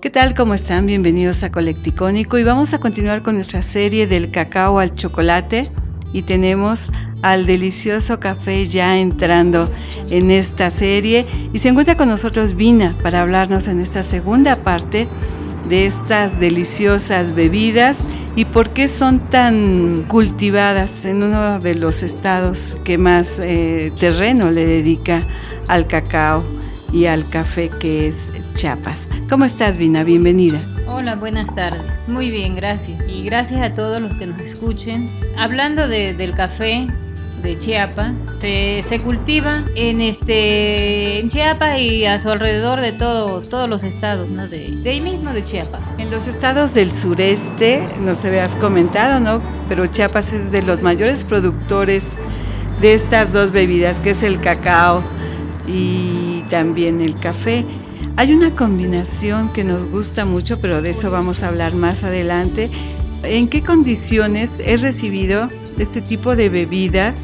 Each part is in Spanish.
¿Qué tal? ¿Cómo están? Bienvenidos a Colecticónico y vamos a continuar con nuestra serie del cacao al chocolate y tenemos al delicioso café ya entrando en esta serie y se encuentra con nosotros Vina para hablarnos en esta segunda parte de estas deliciosas bebidas y por qué son tan cultivadas en uno de los estados que más eh, terreno le dedica al cacao y al café que es Chiapas. ¿Cómo estás, Vina? Bienvenida. Hola, buenas tardes. Muy bien, gracias. Y gracias a todos los que nos escuchen. Hablando del café de Chiapas, se, cultiva en este en Chiapas y a su alrededor de todo, todos los estados, ¿no? De, de ahí mismo de Chiapas. En los estados del sureste, no se habías comentado, ¿no? Pero Chiapas es de los mayores productores de estas dos bebidas, que es el cacao y también el café. Hay una combinación que nos gusta mucho, pero de eso vamos a hablar más adelante. ¿En qué condiciones es recibido este tipo de bebidas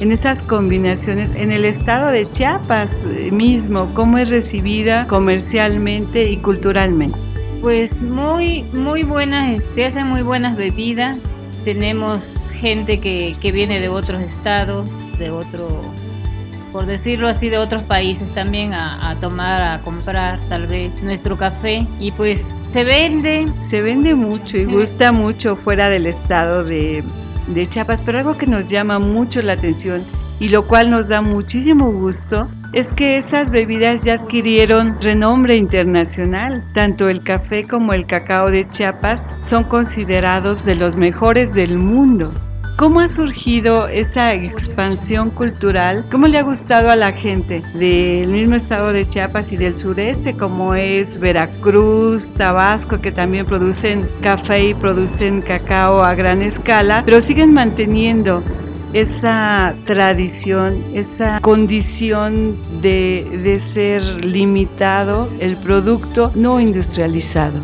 en esas combinaciones en el estado de Chiapas mismo? ¿Cómo es recibida comercialmente y culturalmente? Pues muy, muy buenas, se hacen muy buenas bebidas. Tenemos gente que, que viene de otros estados, de otro por decirlo así, de otros países también a, tomar, a comprar tal vez nuestro café y pues se vende. Se vende mucho y gusta mucho fuera del estado de, de Chiapas, pero algo que nos llama mucho la atención y lo cual nos da muchísimo gusto es que esas bebidas ya adquirieron renombre internacional. Tanto el café como el cacao de Chiapas son considerados de los mejores del mundo. ¿Cómo ha surgido esa expansión cultural? ¿Cómo le ha gustado a la gente del mismo estado de Chiapas y del sureste, como es Veracruz, Tabasco, que también producen café y producen cacao a gran escala, pero siguen manteniendo esa tradición, esa condición de, de ser limitado el producto no industrializado?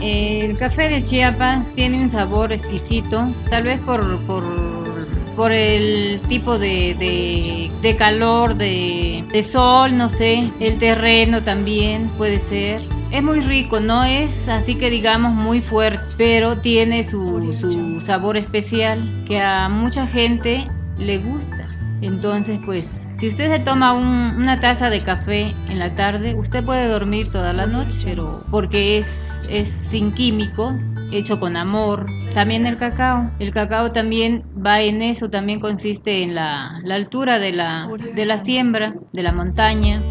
El café de Chiapas tiene un sabor exquisito, tal vez por, por, el tipo de, de, calor, de, de, sol, no sé, el terreno también puede ser. Es muy rico, no es así que digamos muy fuerte, pero tiene su, su sabor especial que a mucha gente le gusta. Entonces, pues, si usted se toma una taza de café en la tarde, usted puede dormir toda la noche, pero porque es es sin químico, hecho con amor. También el cacao. El cacao también va en eso, también consiste en la, la altura de la, de la siembra, de la montaña.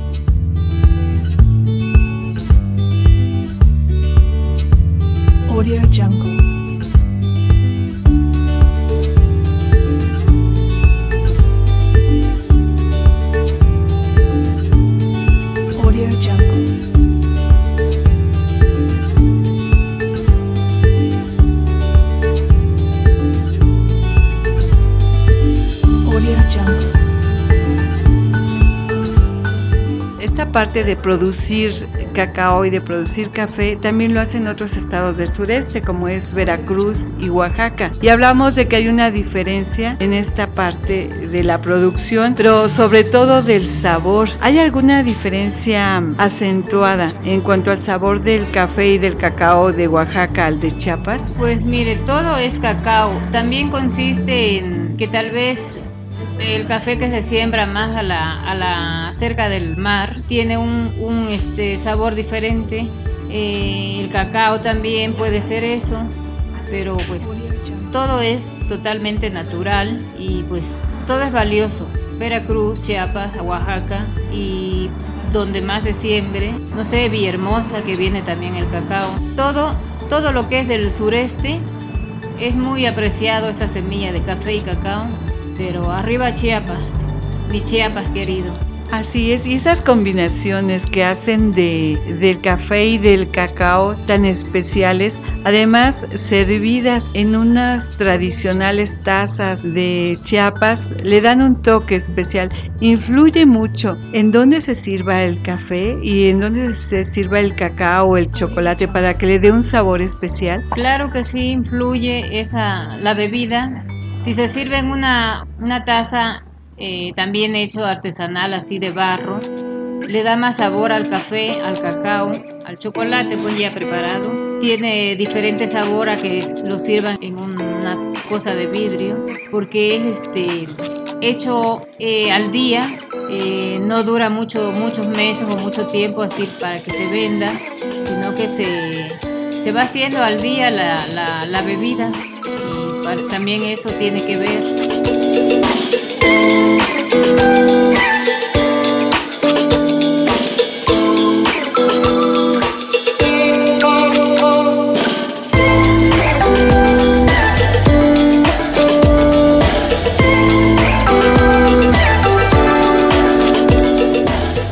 Audio Jungle. Parte de producir cacao y de producir café, también lo hacen otros estados del sureste, como es Veracruz y Oaxaca. Y hablamos de que hay una diferencia en esta parte de la producción, pero sobre todo del sabor. ¿Hay alguna diferencia acentuada en cuanto al sabor del café y del cacao de Oaxaca al de Chiapas? Pues mire, todo es cacao. También consiste en que tal vez el café que se siembra más a la, a la cerca del mar tiene un, un este, sabor diferente. Eh, el cacao también puede ser eso, pero pues todo es totalmente natural y pues todo es valioso. Veracruz, Chiapas, Oaxaca y donde más se siembre, no sé, Villahermosa que viene también el cacao. Todo, todo lo que es del sureste es muy apreciado esa semilla de café y cacao pero arriba Chiapas. mi Chiapas querido. Así es, y esas combinaciones que hacen de, del café y del cacao tan especiales, además servidas en unas tradicionales tazas de Chiapas, le dan un toque especial. Influye mucho en dónde se sirva el café y en dónde se sirva el cacao o el chocolate para que le dé un sabor especial. Claro que sí, influye esa, la bebida. Si se sirve en una, una taza eh, también hecho artesanal así de barro. Le da más sabor al café, al cacao, al chocolate pues ya preparado. Tiene diferente sabor a que lo sirvan en una cosa de vidrio porque es este hecho eh, al día. Eh, no dura mucho, muchos meses o mucho tiempo así para que se venda, sino que se, se va haciendo al día la, la, bebida también eso tiene que ver.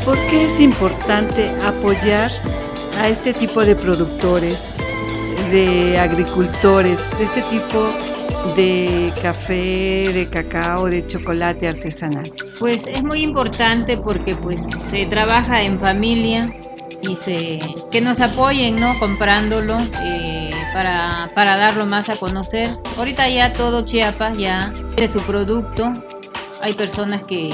¿Por qué es importante apoyar a este tipo de productores, de agricultores, de este tipo de café, de cacao, de chocolate artesanal? Pues es muy importante porque pues se trabaja en familia y se que nos apoyen, ¿no? Comprándolo eh, para, para darlo más a conocer. Ahorita ya todo Chiapas ya tiene su producto. Hay personas que,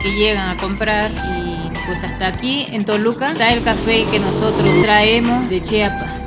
que llegan a comprar y pues hasta aquí en Toluca está el café que nosotros traemos de Chiapas.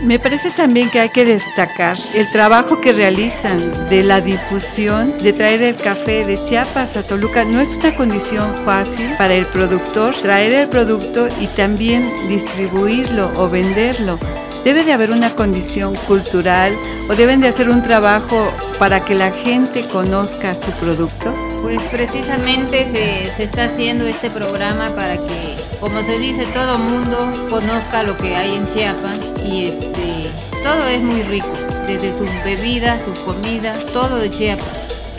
Me parece también que hay que destacar el trabajo que realizan de la difusión, de traer el café de Chiapas a Toluca. No es una condición fácil para el productor traer el producto y también distribuirlo o venderlo. Debe de haber una condición cultural o deben de hacer un trabajo para que la gente conozca su producto. Pues precisamente se, se está haciendo este programa para que, como se dice, todo mundo conozca lo que hay en Chiapas y este todo es muy rico, desde sus bebidas, sus comidas, todo de Chiapas.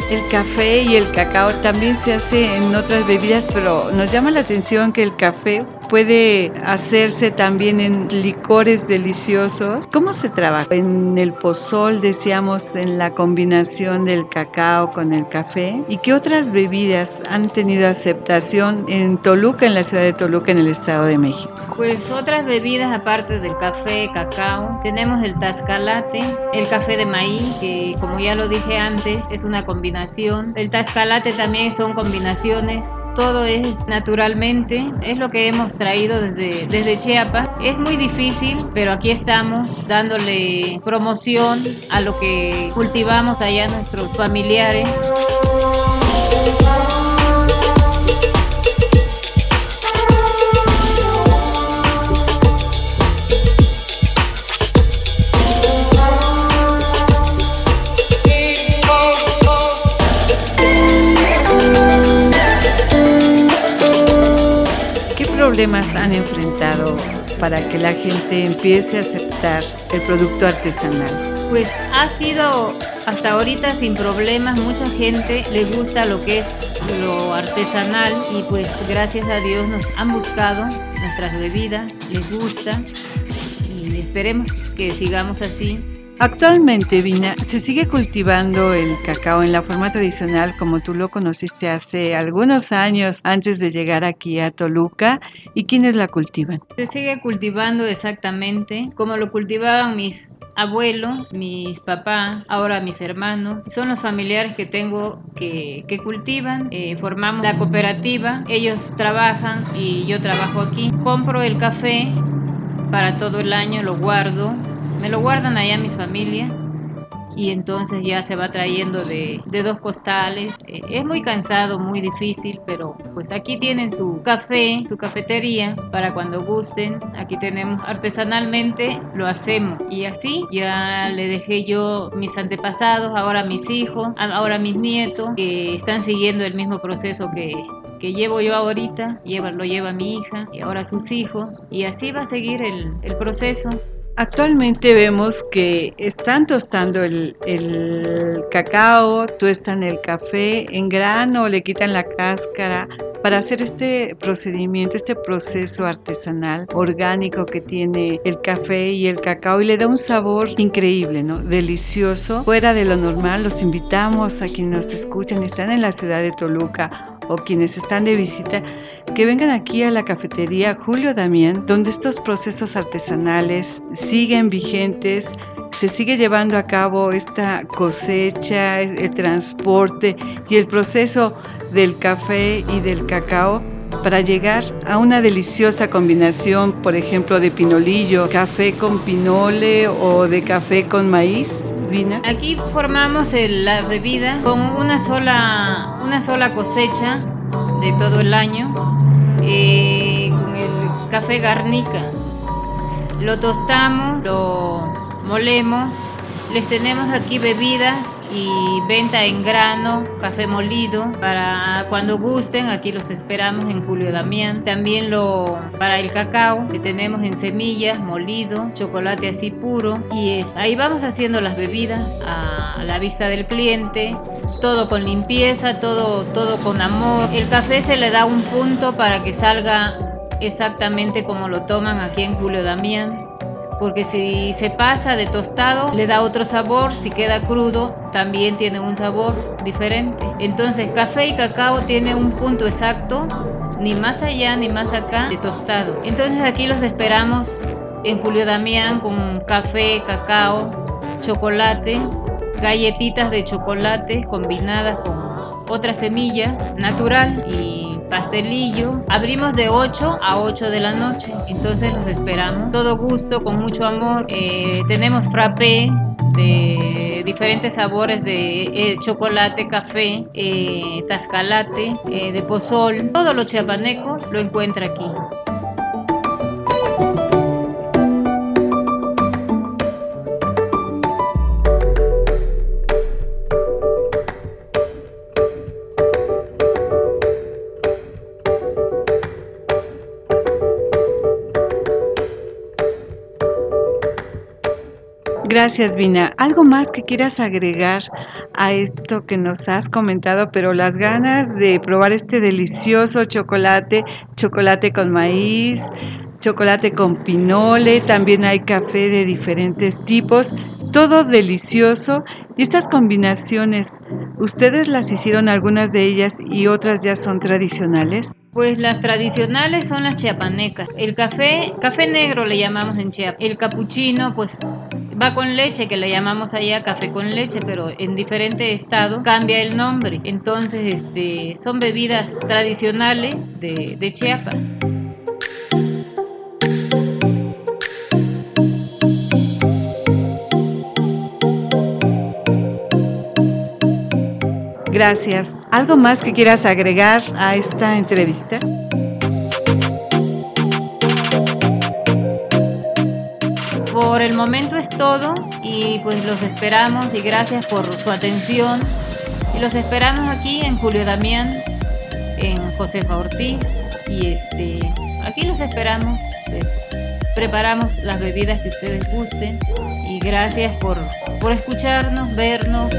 El café y el cacao también se hace en otras bebidas, pero nos llama la atención que el café puede hacerse también en licores deliciosos. ¿Cómo se trabaja? En el pozol, decíamos, en la combinación del cacao con el café. ¿Y qué otras bebidas han tenido aceptación en Toluca, en la ciudad de Toluca, en el Estado de México? Pues otras bebidas aparte del café, cacao, tenemos el tascalate, el café de maíz, que como ya lo dije antes, es una combinación. El tascalate también son combinaciones. Todo es naturalmente, es lo que hemos traído desde, desde Chiapas. Es muy difícil, pero aquí estamos dándole promoción a lo que cultivamos allá nuestros familiares. Problemas han enfrentado para que la gente empiece a aceptar el producto artesanal? Pues ha sido hasta ahorita sin problemas, mucha gente le gusta lo que es lo artesanal y pues gracias a Dios nos han buscado nuestras bebidas, les gusta y esperemos que sigamos así Actualmente, Vina, se sigue cultivando el cacao en la forma tradicional como tú lo conociste hace algunos años antes de llegar aquí a Toluca. ¿Y quiénes la cultivan? Se sigue cultivando exactamente como lo cultivaban mis abuelos, mis papás, ahora mis hermanos. Son los familiares que tengo que, que cultivan. Eh, formamos la cooperativa, ellos trabajan y yo trabajo aquí. Compro el café para todo el año, lo guardo me lo guardan allá mi familia y entonces ya se va trayendo de, de dos costales. Eh, es muy cansado, muy difícil, pero pues aquí tienen su café, su cafetería para cuando gusten. Aquí tenemos artesanalmente, lo hacemos y así ya le dejé yo mis antepasados, ahora mis hijos, ahora mis nietos que están siguiendo el mismo proceso que, que llevo yo ahorita, lleva, lo lleva mi hija y ahora sus hijos y así va a seguir el proceso. Actualmente vemos que están tostando el, el cacao, tuestan el café en grano, le quitan la cáscara para hacer este procedimiento, este proceso artesanal, orgánico que tiene el café y el cacao y le da un sabor increíble, ¿no? Delicioso, fuera de lo normal. Los invitamos a quienes nos escuchan, están en la ciudad de Toluca o quienes están de visita que vengan aquí a la cafetería Julio Damián, donde estos procesos artesanales siguen vigentes, se sigue llevando a cabo esta cosecha, el transporte y el proceso del café y del cacao para llegar a una deliciosa combinación, por ejemplo, de pinolillo, café con pinole o de café con maíz. Vina. Aquí formamos la bebida con una sola, una sola cosecha de todo el año, eh, con el café garnica. Lo tostamos, lo molemos les tenemos aquí bebidas y venta en grano, café molido, para cuando gusten, aquí los esperamos en Julio Damián. También lo para el cacao, que tenemos en semillas, molido, chocolate así puro y es ahí vamos haciendo las bebidas a la vista del cliente todo con limpieza, todo, todo con amor. El café se le da un punto para que salga exactamente como lo toman aquí en Julio Damián porque si se pasa de tostado le da otro sabor, si queda crudo también tiene un sabor diferente. Entonces café y cacao tiene un punto exacto, ni más allá ni más acá de tostado. Entonces aquí los esperamos en Julio Damián con café, cacao, chocolate, galletitas de chocolate combinadas con otras semillas natural y pastelillo. Abrimos de 8 a 8 de la noche, entonces los esperamos. Todo gusto, con mucho amor. Eh, tenemos frappé de diferentes sabores de eh, chocolate, café, eh, tascalate, de pozol. Todo lo chiapaneco lo encuentra aquí. Gracias, Vina. ¿Algo más que quieras agregar a esto que nos has comentado, pero las ganas de probar este delicioso chocolate, chocolate con maíz, chocolate con pinole, también hay café de diferentes tipos, todo delicioso. Y estas combinaciones, ¿ustedes las hicieron algunas de ellas y otras ya son tradicionales? Pues las tradicionales son las chiapanecas. El café, café negro le llamamos en Chiapas. El capuchino, pues va con leche, que le llamamos allá café con leche, pero en diferente estado cambia el nombre. Entonces, este, son bebidas tradicionales de, de Chiapas. Gracias. ¿Algo más que quieras agregar a esta entrevista? Momento es todo y pues los esperamos y gracias por su atención. Y los esperamos aquí en Julio Damián, en Josefa Ortiz y este aquí los esperamos. Pues, preparamos las bebidas que ustedes gusten y gracias por, por escucharnos, vernos.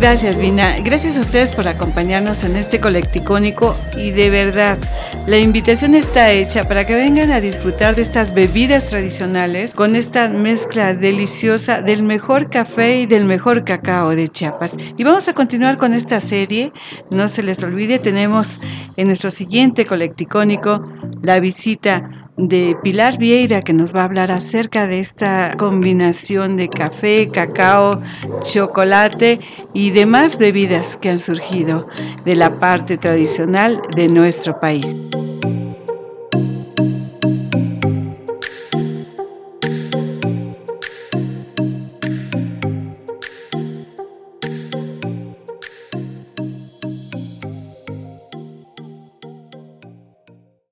Gracias, Vina. Gracias a ustedes por acompañarnos en este colecticónico y de verdad, la invitación está hecha para que vengan a disfrutar de estas bebidas tradicionales con esta mezcla deliciosa del mejor café y del mejor cacao de Chiapas. Y vamos a continuar con esta serie. No se les olvide, tenemos en nuestro siguiente colecticónico la visita de Pilar Vieira que nos va a hablar acerca de esta combinación de café, cacao, chocolate y demás bebidas que han surgido de la parte tradicional de nuestro país.